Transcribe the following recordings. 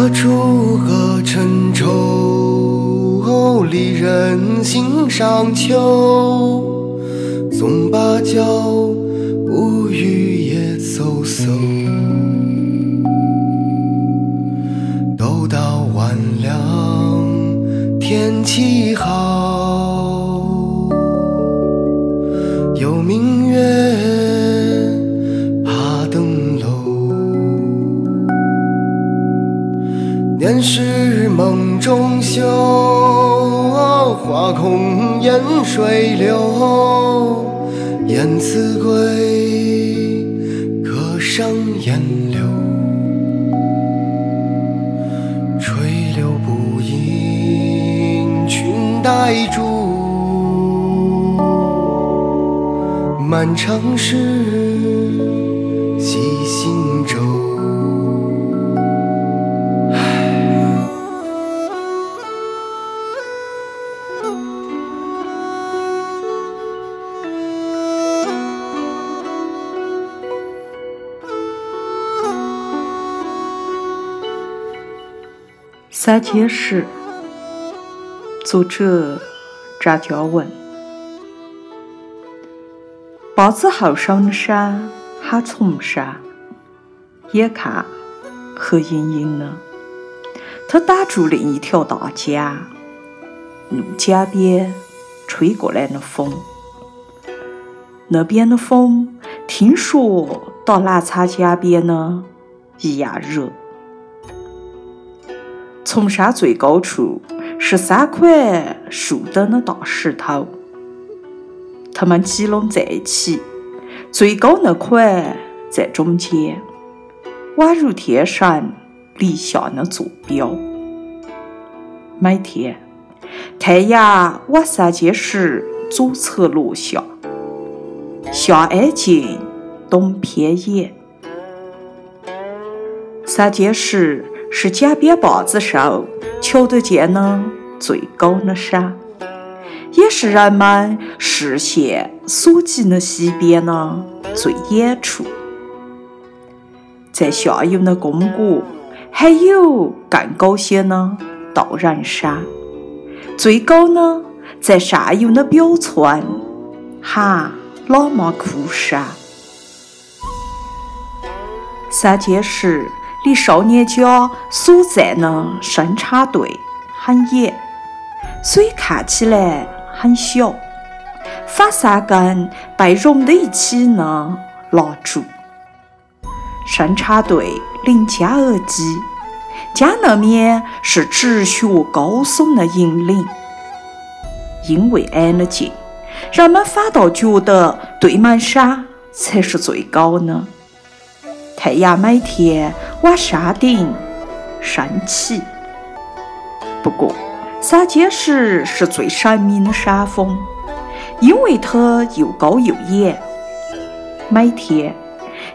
何处惹尘愁？离人心上秋。纵芭蕉，不语也飕飕。都到晚凉，天气好。年时梦中休，花空烟水流。燕子归，客上烟柳。垂柳不应裙带住，漫长时三件事，作者张嘉文。八字后上的山喊崇山，眼看黑阴阴的，他挡住另一条大街，路江边吹过来的风。那边的风，听说到澜沧江边呢，一样热。崇山最高处是三块竖等的大石头，它们集拢在一起，最高那块在中间，宛如天上立下的坐标。每天，太阳往三件石左侧落下，夏安静，冬偏严。三件石。是江边坝子上瞧得见的最高的山，也是人们视线所及的西边的最远处。在下游的公谷，还有更高些的道人山，最高呢在上游的表村，喊喇嘛窟山。三件事。离少年家所在的生产队很远，所以看起来很小。反三根被融在一起呢拉住。生产队临江而居，江那面是直学高耸的银岭。因为挨得近，人们反倒觉得对门山才是最高的。太阳每天往山顶升起。不过，三件石是最神秘的山峰，因为它又高又远。每天，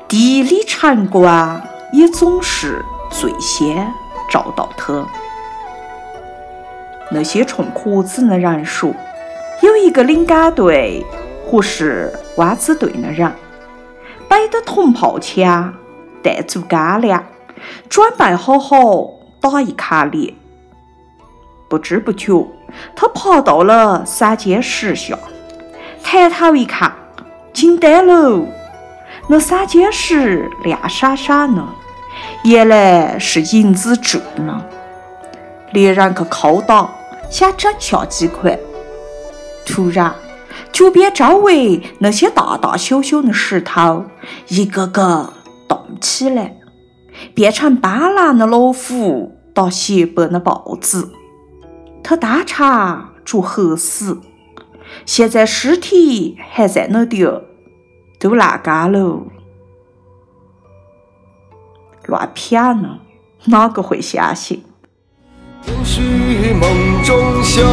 第一缕晨光也总是最先照到它。那些冲壳子的人说，有一个领杆队或是弯子队的人，背着铜炮枪。带足干粮，准备好好打一卡猎。不知不觉，他爬到了三间石下，抬头一看，惊呆了！那三间石亮闪闪的，原来是银子铸的。猎人去敲打，想整下几块，突然，脚边周围那些大大小小的石头，一个个。起来，变成斑斓的老虎打雪白的豹子。他当场着黑死，现在尸体还在那点儿，都烂干了。乱谝呢，哪个会相信？天是梦中休，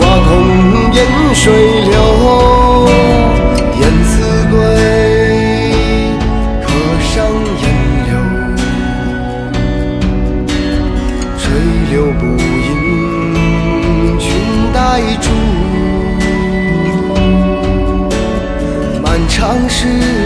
花空烟水流。尝试。